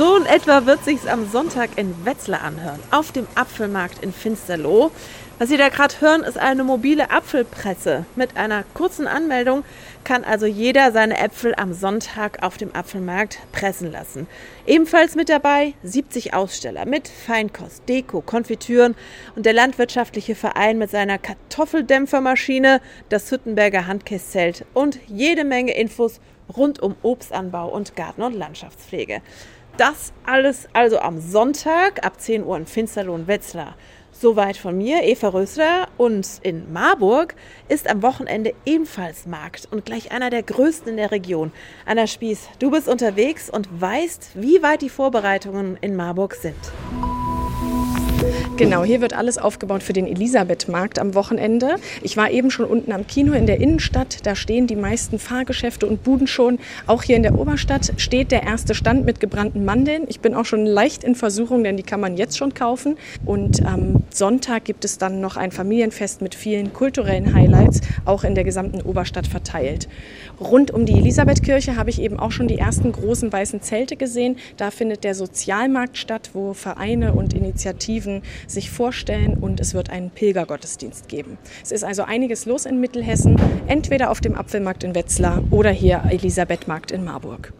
So in etwa wird sich's am Sonntag in Wetzlar anhören, auf dem Apfelmarkt in Finsterloh. Was Sie da gerade hören, ist eine mobile Apfelpresse. Mit einer kurzen Anmeldung kann also jeder seine Äpfel am Sonntag auf dem Apfelmarkt pressen lassen. Ebenfalls mit dabei 70 Aussteller mit Feinkost, Deko, Konfitüren und der landwirtschaftliche Verein mit seiner Kartoffeldämpfermaschine, das Hüttenberger Handkäszelt und jede Menge Infos rund um Obstanbau und Garten- und Landschaftspflege. Das alles also am Sonntag ab 10 Uhr in Finsterlohn-Wetzlar. Soweit von mir, Eva Rösler. Und in Marburg ist am Wochenende ebenfalls Markt und gleich einer der größten in der Region. Anna Spieß, du bist unterwegs und weißt, wie weit die Vorbereitungen in Marburg sind. Genau, hier wird alles aufgebaut für den Elisabeth-Markt am Wochenende. Ich war eben schon unten am Kino in der Innenstadt. Da stehen die meisten Fahrgeschäfte und Buden schon. Auch hier in der Oberstadt steht der erste Stand mit gebrannten Mandeln. Ich bin auch schon leicht in Versuchung, denn die kann man jetzt schon kaufen. Und am Sonntag gibt es dann noch ein Familienfest mit vielen kulturellen Highlights, auch in der gesamten Oberstadt verteilt. Rund um die Elisabethkirche habe ich eben auch schon die ersten großen weißen Zelte gesehen. Da findet der Sozialmarkt statt, wo Vereine und Initiativen sich vorstellen und es wird einen Pilgergottesdienst geben. Es ist also einiges los in Mittelhessen, entweder auf dem Apfelmarkt in Wetzlar oder hier Elisabethmarkt in Marburg.